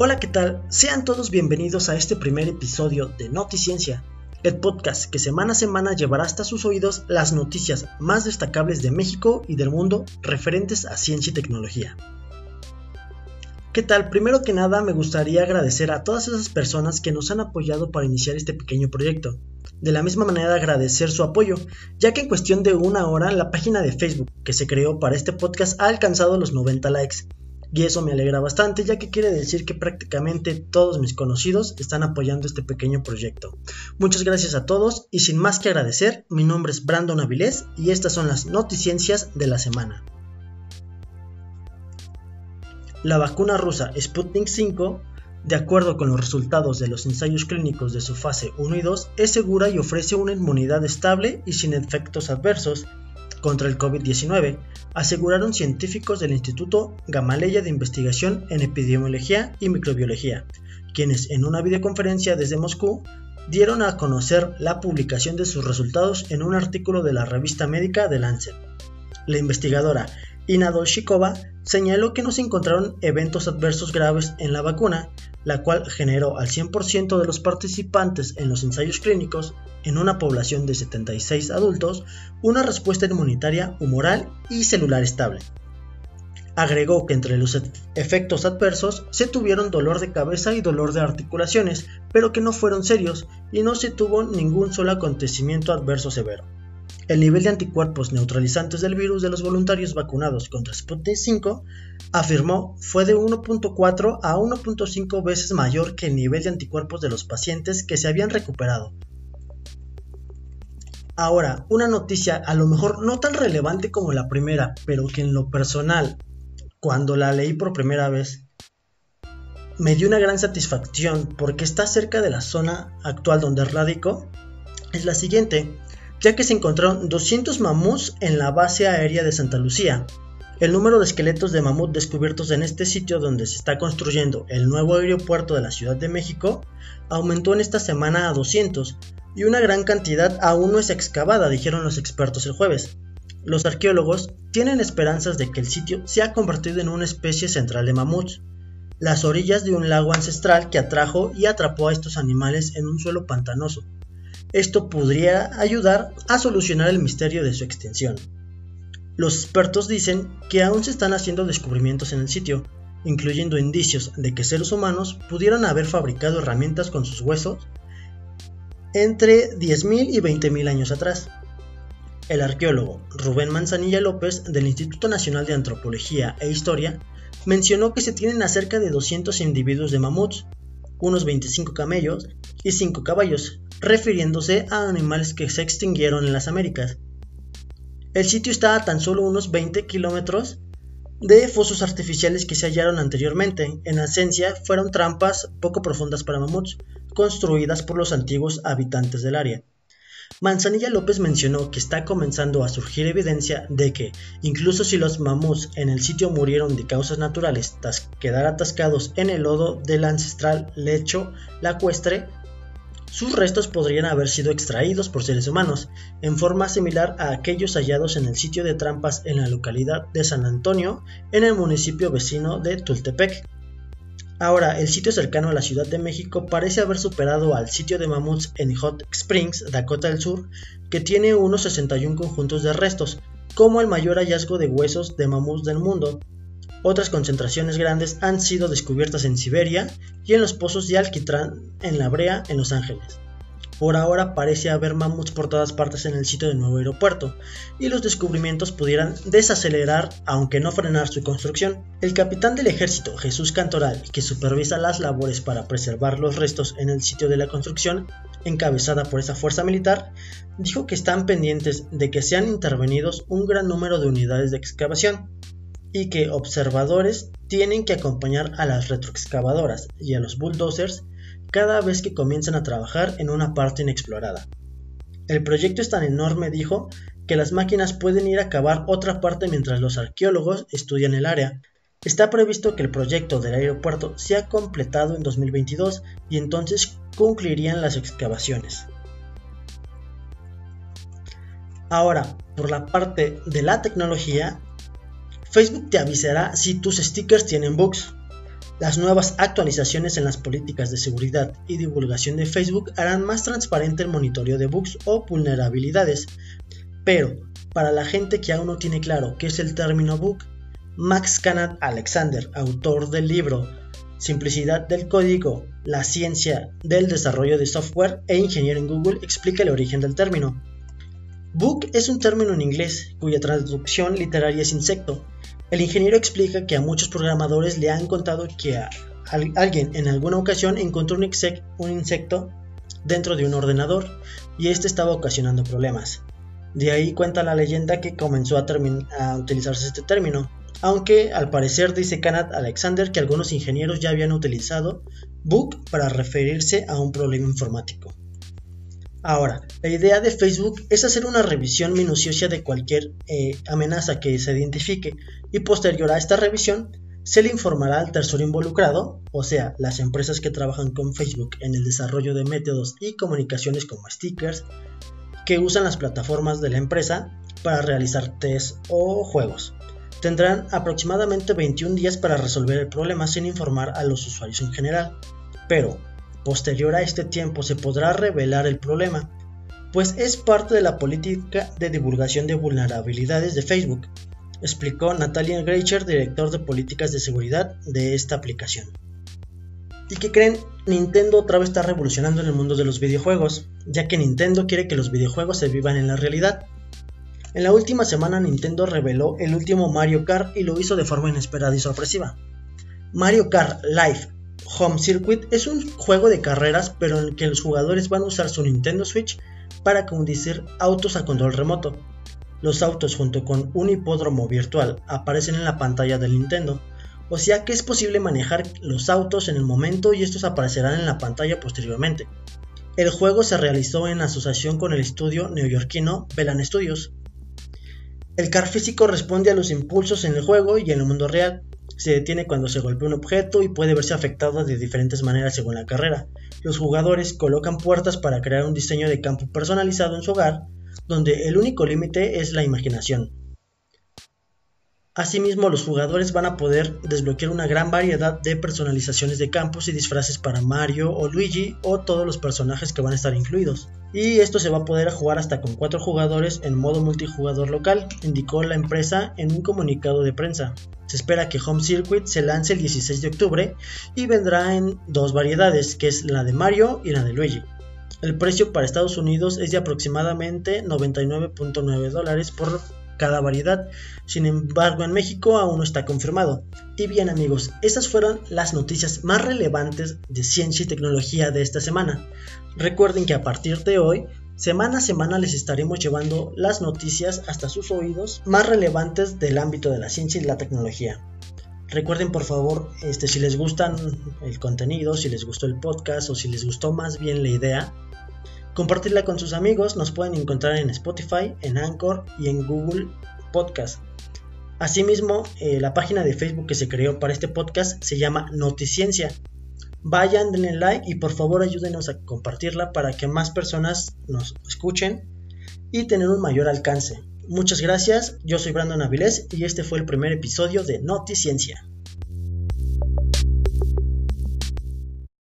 Hola, ¿qué tal? Sean todos bienvenidos a este primer episodio de Noticiencia, el podcast que semana a semana llevará hasta sus oídos las noticias más destacables de México y del mundo referentes a ciencia y tecnología. ¿Qué tal? Primero que nada me gustaría agradecer a todas esas personas que nos han apoyado para iniciar este pequeño proyecto. De la misma manera agradecer su apoyo, ya que en cuestión de una hora la página de Facebook que se creó para este podcast ha alcanzado los 90 likes y eso me alegra bastante ya que quiere decir que prácticamente todos mis conocidos están apoyando este pequeño proyecto. Muchas gracias a todos y sin más que agradecer, mi nombre es Brandon Avilés y estas son las noticiencias de la semana. La vacuna rusa Sputnik 5 de acuerdo con los resultados de los ensayos clínicos de su fase 1 y 2, es segura y ofrece una inmunidad estable y sin efectos adversos contra el COVID-19, aseguraron científicos del Instituto Gamaleya de Investigación en Epidemiología y Microbiología, quienes en una videoconferencia desde Moscú dieron a conocer la publicación de sus resultados en un artículo de la revista médica The Lancet. La investigadora Ina Dolshikova señaló que no se encontraron eventos adversos graves en la vacuna, la cual generó al 100% de los participantes en los ensayos clínicos en una población de 76 adultos una respuesta inmunitaria humoral y celular estable. Agregó que entre los efectos adversos se tuvieron dolor de cabeza y dolor de articulaciones, pero que no fueron serios y no se tuvo ningún solo acontecimiento adverso severo. El nivel de anticuerpos neutralizantes del virus de los voluntarios vacunados contra Sputnik 5, afirmó, fue de 1.4 a 1.5 veces mayor que el nivel de anticuerpos de los pacientes que se habían recuperado. Ahora, una noticia a lo mejor no tan relevante como la primera, pero que en lo personal, cuando la leí por primera vez, me dio una gran satisfacción porque está cerca de la zona actual donde radico, es la siguiente ya que se encontraron 200 mamuts en la base aérea de Santa Lucía. El número de esqueletos de mamut descubiertos en este sitio donde se está construyendo el nuevo aeropuerto de la Ciudad de México aumentó en esta semana a 200 y una gran cantidad aún no es excavada, dijeron los expertos el jueves. Los arqueólogos tienen esperanzas de que el sitio se ha convertido en una especie central de mamuts, las orillas de un lago ancestral que atrajo y atrapó a estos animales en un suelo pantanoso. Esto podría ayudar a solucionar el misterio de su extensión. Los expertos dicen que aún se están haciendo descubrimientos en el sitio, incluyendo indicios de que seres humanos pudieran haber fabricado herramientas con sus huesos entre 10.000 y 20.000 años atrás. El arqueólogo Rubén Manzanilla López del Instituto Nacional de Antropología e Historia mencionó que se tienen a cerca de 200 individuos de mamuts, unos 25 camellos y 5 caballos, refiriéndose a animales que se extinguieron en las Américas. El sitio está a tan solo unos 20 kilómetros de fosos artificiales que se hallaron anteriormente. En esencia, fueron trampas poco profundas para mamuts, construidas por los antiguos habitantes del área. Manzanilla López mencionó que está comenzando a surgir evidencia de que, incluso si los mamuts en el sitio murieron de causas naturales tras quedar atascados en el lodo del ancestral lecho lacustre, sus restos podrían haber sido extraídos por seres humanos, en forma similar a aquellos hallados en el sitio de trampas en la localidad de San Antonio, en el municipio vecino de Tultepec. Ahora, el sitio cercano a la Ciudad de México parece haber superado al sitio de mamuts en Hot Springs, Dakota del Sur, que tiene unos 61 conjuntos de restos, como el mayor hallazgo de huesos de mamuts del mundo, otras concentraciones grandes han sido descubiertas en Siberia y en los pozos de alquitrán en La Brea, en Los Ángeles. Por ahora parece haber mamuts por todas partes en el sitio del nuevo aeropuerto, y los descubrimientos pudieran desacelerar, aunque no frenar su construcción. El capitán del ejército, Jesús Cantoral, que supervisa las labores para preservar los restos en el sitio de la construcción, encabezada por esa fuerza militar, dijo que están pendientes de que sean intervenidos un gran número de unidades de excavación, y que observadores tienen que acompañar a las retroexcavadoras y a los bulldozers cada vez que comienzan a trabajar en una parte inexplorada. El proyecto es tan enorme, dijo, que las máquinas pueden ir a cavar otra parte mientras los arqueólogos estudian el área. Está previsto que el proyecto del aeropuerto sea completado en 2022 y entonces concluirían las excavaciones. Ahora, por la parte de la tecnología, Facebook te avisará si tus stickers tienen bugs. Las nuevas actualizaciones en las políticas de seguridad y divulgación de Facebook harán más transparente el monitoreo de bugs o vulnerabilidades. Pero, para la gente que aún no tiene claro qué es el término bug, Max Canad Alexander, autor del libro Simplicidad del código, la ciencia del desarrollo de software e ingeniero en Google, explica el origen del término. Bug es un término en inglés cuya traducción literaria es insecto el ingeniero explica que a muchos programadores le han contado que alguien en alguna ocasión encontró un, insecto dentro de un ordenador y este estaba ocasionando problemas. De ahí cuenta la leyenda que comenzó a, utilizarse este término, aunque al parecer dice Kenneth Alexander que algunos ingenieros ya habían utilizado bug para referirse a un problema informático. Ahora, la idea de Facebook es hacer una revisión minuciosa de cualquier eh, amenaza que se identifique y posterior a esta revisión se le informará al tercero involucrado, o sea, las empresas que trabajan con Facebook en el desarrollo de métodos y comunicaciones como stickers, que usan las plataformas de la empresa para realizar test o juegos. Tendrán aproximadamente 21 días para resolver el problema sin informar a los usuarios en general. Pero, Posterior a este tiempo se podrá revelar el problema, pues es parte de la política de divulgación de vulnerabilidades de Facebook, explicó Natalia Greicher, director de políticas de seguridad de esta aplicación. ¿Y qué creen? Nintendo otra vez está revolucionando en el mundo de los videojuegos, ya que Nintendo quiere que los videojuegos se vivan en la realidad. En la última semana Nintendo reveló el último Mario Kart y lo hizo de forma inesperada y sorpresiva. Mario Kart Live Home Circuit es un juego de carreras, pero en el que los jugadores van a usar su Nintendo Switch para conducir autos a control remoto. Los autos junto con un hipódromo virtual aparecen en la pantalla del Nintendo, o sea que es posible manejar los autos en el momento y estos aparecerán en la pantalla posteriormente. El juego se realizó en asociación con el estudio neoyorquino Velan Studios. El car físico responde a los impulsos en el juego y en el mundo real, se detiene cuando se golpea un objeto y puede verse afectado de diferentes maneras según la carrera. Los jugadores colocan puertas para crear un diseño de campo personalizado en su hogar, donde el único límite es la imaginación. Asimismo, los jugadores van a poder desbloquear una gran variedad de personalizaciones de campos y disfraces para Mario o Luigi o todos los personajes que van a estar incluidos. Y esto se va a poder jugar hasta con 4 jugadores en modo multijugador local, indicó la empresa en un comunicado de prensa. Se espera que Home Circuit se lance el 16 de octubre y vendrá en dos variedades, que es la de Mario y la de Luigi. El precio para Estados Unidos es de aproximadamente 99.9 dólares por cada variedad. Sin embargo, en México aún no está confirmado. Y bien amigos, estas fueron las noticias más relevantes de ciencia y tecnología de esta semana. Recuerden que a partir de hoy Semana a semana les estaremos llevando las noticias hasta sus oídos más relevantes del ámbito de la ciencia y la tecnología. Recuerden por favor, este, si les gustan el contenido, si les gustó el podcast o si les gustó más bien la idea, compartirla con sus amigos. Nos pueden encontrar en Spotify, en Anchor y en Google Podcast. Asimismo, eh, la página de Facebook que se creó para este podcast se llama Noticiencia. Vayan, denle like y por favor ayúdenos a compartirla para que más personas nos escuchen y tener un mayor alcance. Muchas gracias, yo soy Brandon Avilés y este fue el primer episodio de Noticiencia.